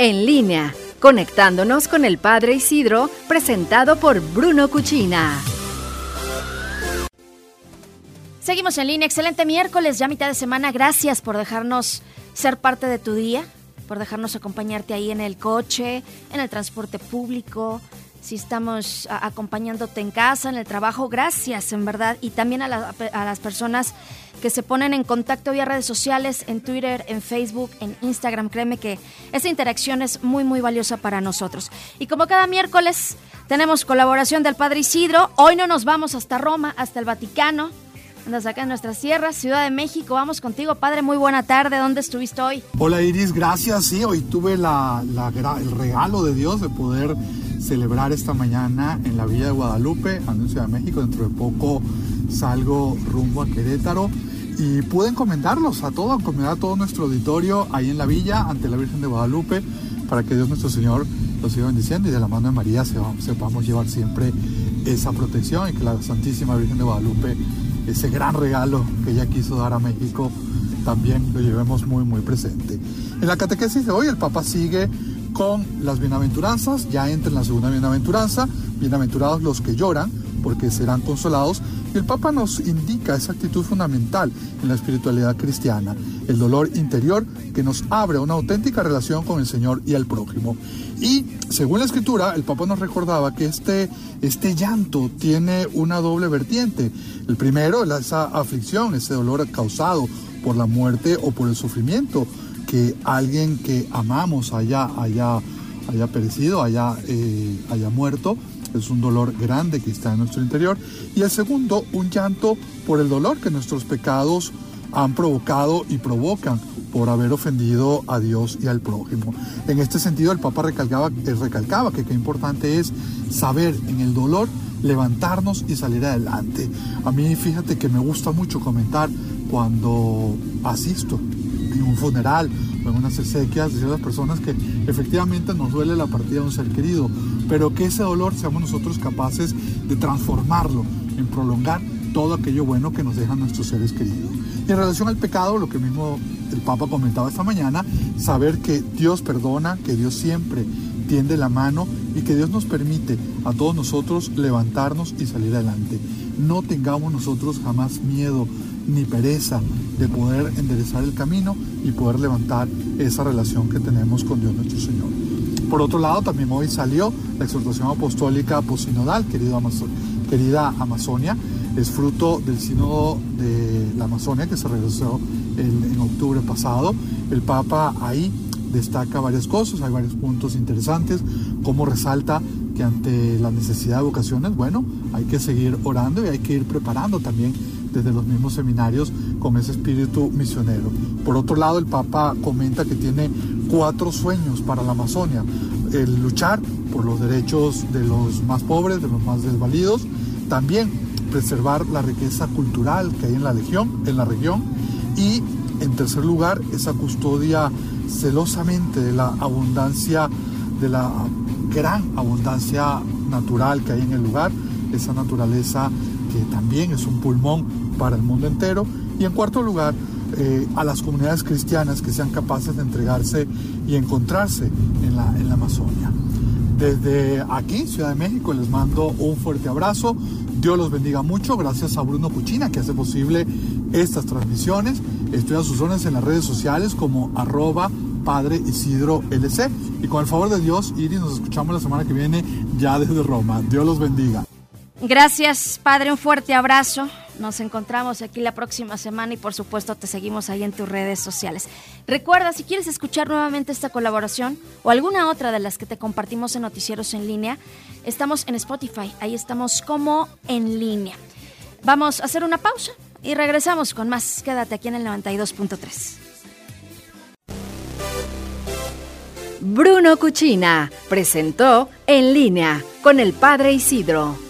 En línea, conectándonos con el Padre Isidro, presentado por Bruno Cuchina. Seguimos en línea, excelente miércoles, ya mitad de semana. Gracias por dejarnos ser parte de tu día, por dejarnos acompañarte ahí en el coche, en el transporte público, si estamos acompañándote en casa, en el trabajo, gracias en verdad. Y también a, las personas que se ponen en contacto vía redes sociales, en Twitter, en Facebook, en Instagram. Créeme que esa interacción es muy, muy valiosa para nosotros. Y como cada miércoles tenemos colaboración del Padre Isidro, hoy no nos vamos hasta Roma, hasta el Vaticano. Andas acá en nuestras tierras, Ciudad de México. Vamos contigo, padre. Muy buena tarde. ¿Dónde estuviste hoy? Hola Iris, gracias. Sí, hoy tuve la, el regalo de Dios de poder celebrar esta mañana en la Villa de Guadalupe, en Ciudad de México. Dentro de poco salgo rumbo a Querétaro y pude encomendarlos a todo, encomendar a todo nuestro auditorio ahí en la villa ante la Virgen de Guadalupe para que Dios nuestro Señor los siga bendiciendo y de la mano de María sepamos llevar siempre esa protección y que la Santísima Virgen de Guadalupe ese gran regalo que ella quiso dar a México también lo llevemos muy muy presente. En la catequesis de hoy el Papa sigue con las bienaventuranzas, ya entra en la segunda bienaventuranza, bienaventurados los que lloran, porque serán consolados, y el Papa nos indica esa actitud fundamental en la espiritualidad cristiana, el dolor interior que nos abre una auténtica relación con el Señor y el prójimo. Y según la escritura, el Papa nos recordaba que este, este llanto tiene una doble vertiente. El primero es esa aflicción, ese dolor causado por la muerte o por el sufrimiento, que alguien que amamos haya, haya, haya perecido, haya, eh, haya muerto es un dolor grande que está en nuestro interior. Y el segundo, un llanto por el dolor que nuestros pecados han provocado y provocan por haber ofendido a Dios y al prójimo. En este sentido, el Papa recalcaba, eh, recalcaba que qué importante es saber en el dolor levantarnos y salir adelante. A mí fíjate que me gusta mucho comentar cuando asisto en un funeral o en unas exequias de ciertas personas que efectivamente nos duele la partida de un ser querido, pero que ese dolor seamos nosotros capaces de transformarlo en prolongar todo aquello bueno que nos dejan nuestros seres queridos. Y en relación al pecado, lo que mismo el Papa comentaba esta mañana, saber que Dios perdona, que Dios siempre tiende la mano y que Dios nos permite a todos nosotros levantarnos y salir adelante. No tengamos nosotros jamás miedo ni pereza de poder enderezar el camino y poder levantar esa relación que tenemos con Dios nuestro Señor. Por otro lado, también hoy salió la exhortación apostólica posinodal, querida Amazonia. Es fruto del sínodo de la Amazonia que se realizó en octubre pasado. El Papa ahí destaca varias cosas, hay varios puntos interesantes, como resalta que ante la necesidad de vocaciones, bueno, hay que seguir orando y hay que ir preparando también desde los mismos seminarios con ese espíritu misionero. Por otro lado, el Papa comenta que tiene cuatro sueños para la Amazonia. El luchar por los derechos de los más pobres, de los más desvalidos, también preservar la riqueza cultural que hay en la región, en la región y en tercer lugar esa custodia celosamente de la abundancia, de la gran abundancia natural que hay en el lugar, esa naturaleza que también es un pulmón para el mundo entero. Y en cuarto lugar, eh, a las comunidades cristianas que sean capaces de entregarse y encontrarse en la, en la Amazonia. Desde aquí, Ciudad de México, les mando un fuerte abrazo. Dios los bendiga mucho. Gracias a Bruno Cuchina que hace posible estas transmisiones. Estoy a sus órdenes en las redes sociales como arroba Padre Isidro LC. Y con el favor de Dios, Iris, nos escuchamos la semana que viene ya desde Roma. Dios los bendiga. Gracias, Padre. Un fuerte abrazo. Nos encontramos aquí la próxima semana y por supuesto te seguimos ahí en tus redes sociales. Recuerda, si quieres escuchar nuevamente esta colaboración o alguna otra de las que te compartimos en Noticieros en línea, estamos en Spotify. Ahí estamos como en línea. Vamos a hacer una pausa y regresamos con más. Quédate aquí en el 92.3. Bruno Cuchina presentó En línea con el Padre Isidro.